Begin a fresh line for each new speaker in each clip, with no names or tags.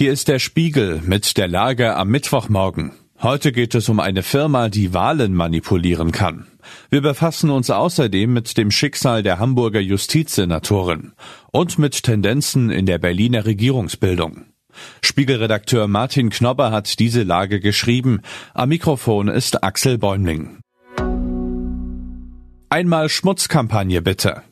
Hier ist der Spiegel mit der Lage am Mittwochmorgen. Heute geht es um eine Firma, die Wahlen manipulieren kann. Wir befassen uns außerdem mit dem Schicksal der Hamburger Justizsenatorin und mit Tendenzen in der Berliner Regierungsbildung. Spiegelredakteur Martin Knobber hat diese Lage geschrieben. Am Mikrofon ist Axel Bäumling. Einmal Schmutzkampagne bitte.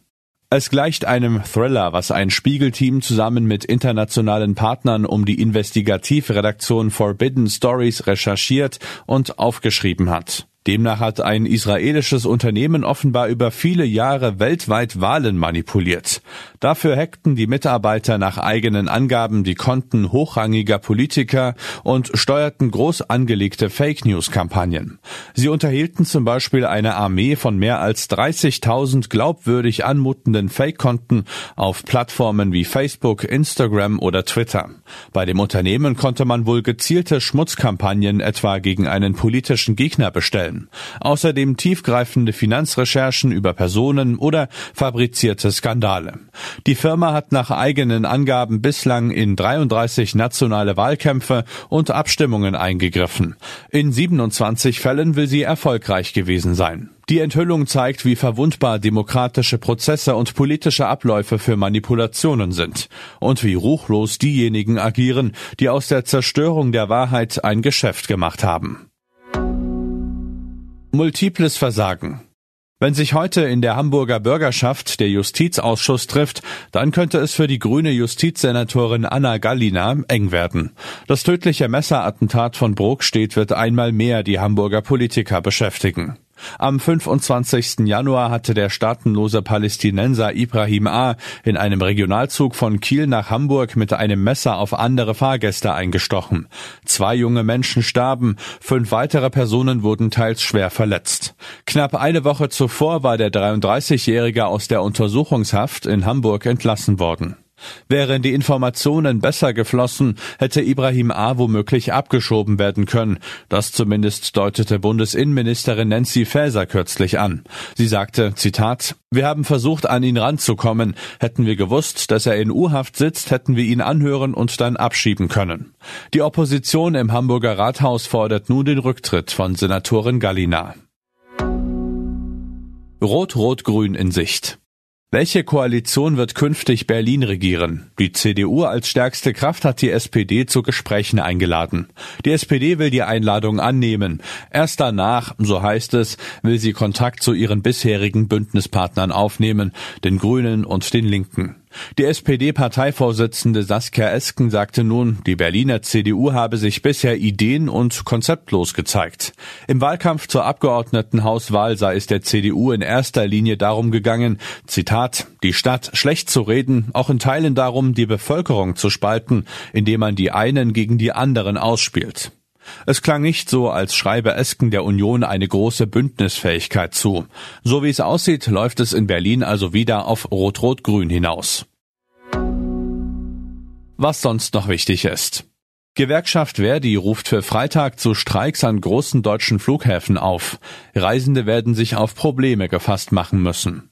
Es gleicht einem Thriller, was ein Spiegelteam zusammen mit internationalen Partnern um die Investigativredaktion Forbidden Stories recherchiert und aufgeschrieben hat. Demnach hat ein israelisches Unternehmen offenbar über viele Jahre weltweit Wahlen manipuliert. Dafür hackten die Mitarbeiter nach eigenen Angaben die Konten hochrangiger Politiker und steuerten groß angelegte Fake News Kampagnen. Sie unterhielten zum Beispiel eine Armee von mehr als 30.000 glaubwürdig anmutenden Fake-Konten auf Plattformen wie Facebook, Instagram oder Twitter. Bei dem Unternehmen konnte man wohl gezielte Schmutzkampagnen etwa gegen einen politischen Gegner bestellen. Außerdem tiefgreifende Finanzrecherchen über Personen oder fabrizierte Skandale. Die Firma hat nach eigenen Angaben bislang in 33 nationale Wahlkämpfe und Abstimmungen eingegriffen. In 27 Fällen will sie erfolgreich gewesen sein. Die Enthüllung zeigt, wie verwundbar demokratische Prozesse und politische Abläufe für Manipulationen sind und wie ruchlos diejenigen agieren, die aus der Zerstörung der Wahrheit ein Geschäft gemacht haben. Multiples Versagen. Wenn sich heute in der Hamburger Bürgerschaft der Justizausschuss trifft, dann könnte es für die grüne Justizsenatorin Anna Gallina eng werden. Das tödliche Messerattentat von Brokstedt wird einmal mehr die Hamburger Politiker beschäftigen. Am 25. Januar hatte der staatenlose Palästinenser Ibrahim A. in einem Regionalzug von Kiel nach Hamburg mit einem Messer auf andere Fahrgäste eingestochen. Zwei junge Menschen starben, fünf weitere Personen wurden teils schwer verletzt. Knapp eine Woche zuvor war der 33-Jährige aus der Untersuchungshaft in Hamburg entlassen worden. Wären die Informationen besser geflossen, hätte Ibrahim A. womöglich abgeschoben werden können. Das zumindest deutete Bundesinnenministerin Nancy Faeser kürzlich an. Sie sagte, Zitat, wir haben versucht, an ihn ranzukommen. Hätten wir gewusst, dass er in U-Haft sitzt, hätten wir ihn anhören und dann abschieben können. Die Opposition im Hamburger Rathaus fordert nun den Rücktritt von Senatorin Gallina. Rot-Rot-Grün in Sicht. Welche Koalition wird künftig Berlin regieren? Die CDU als stärkste Kraft hat die SPD zu Gesprächen eingeladen. Die SPD will die Einladung annehmen. Erst danach, so heißt es, will sie Kontakt zu ihren bisherigen Bündnispartnern aufnehmen, den Grünen und den Linken. Die SPD-Parteivorsitzende Saskia Esken sagte nun, die Berliner CDU habe sich bisher ideen- und konzeptlos gezeigt. Im Wahlkampf zur Abgeordnetenhauswahl sei es der CDU in erster Linie darum gegangen, Zitat, die Stadt schlecht zu reden, auch in Teilen darum, die Bevölkerung zu spalten, indem man die einen gegen die anderen ausspielt. Es klang nicht so, als schreibe Esken der Union eine große Bündnisfähigkeit zu. So wie es aussieht, läuft es in Berlin also wieder auf Rot-Rot-Grün hinaus. Was sonst noch wichtig ist. Gewerkschaft Verdi ruft für Freitag zu Streiks an großen deutschen Flughäfen auf. Reisende werden sich auf Probleme gefasst machen müssen.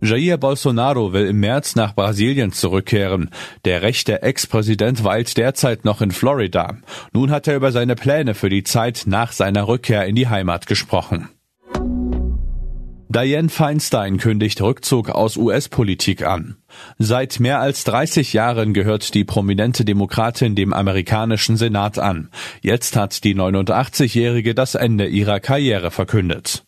Jair Bolsonaro will im März nach Brasilien zurückkehren. Der rechte Ex-Präsident weilt derzeit noch in Florida. Nun hat er über seine Pläne für die Zeit nach seiner Rückkehr in die Heimat gesprochen. Dianne Feinstein kündigt Rückzug aus US-Politik an. Seit mehr als 30 Jahren gehört die prominente Demokratin dem amerikanischen Senat an. Jetzt hat die 89-Jährige das Ende ihrer Karriere verkündet.